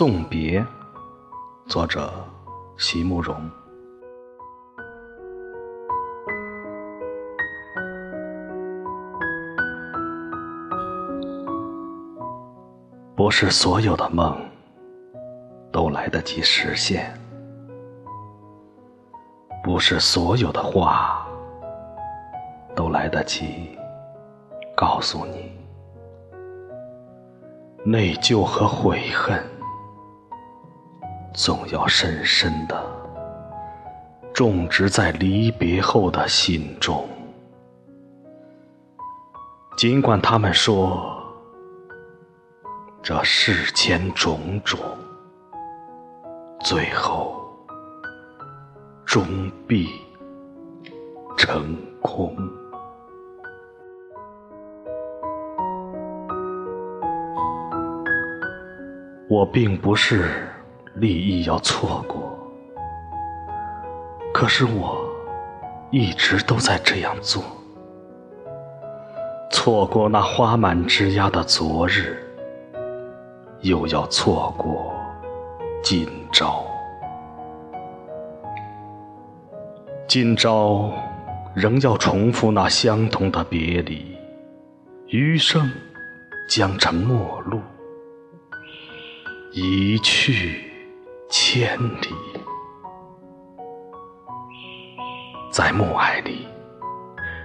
送别，作者席慕容。不是所有的梦都来得及实现，不是所有的话都来得及告诉你。内疚和悔恨，总要深深的种植在离别后的心中。尽管他们说，这世间种种，最后终必成空。我并不是利益要错过，可是我一直都在这样做。错过那花满枝桠的昨日，又要错过今朝。今朝仍要重复那相同的别离，余生将成陌路。一去千里，在暮霭里，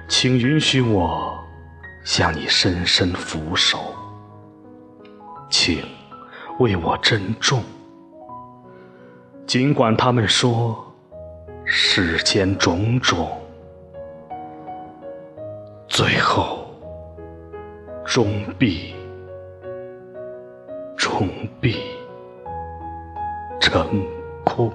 请允许我向你深深俯首，请为我珍重。尽管他们说世间种种，最后终必。终必沉哭。